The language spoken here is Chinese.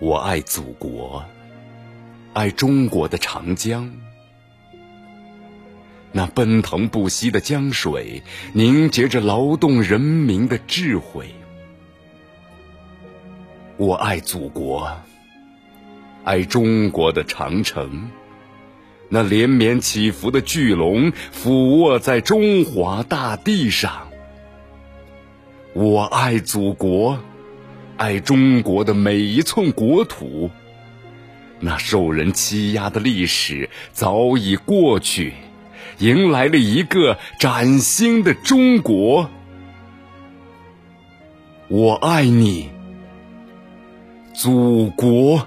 我爱祖国，爱中国的长江。那奔腾不息的江水，凝结着劳动人民的智慧。我爱祖国，爱中国的长城。那连绵起伏的巨龙，俯卧在中华大地上。我爱祖国。爱中国的每一寸国土，那受人欺压的历史早已过去，迎来了一个崭新的中国。我爱你，祖国。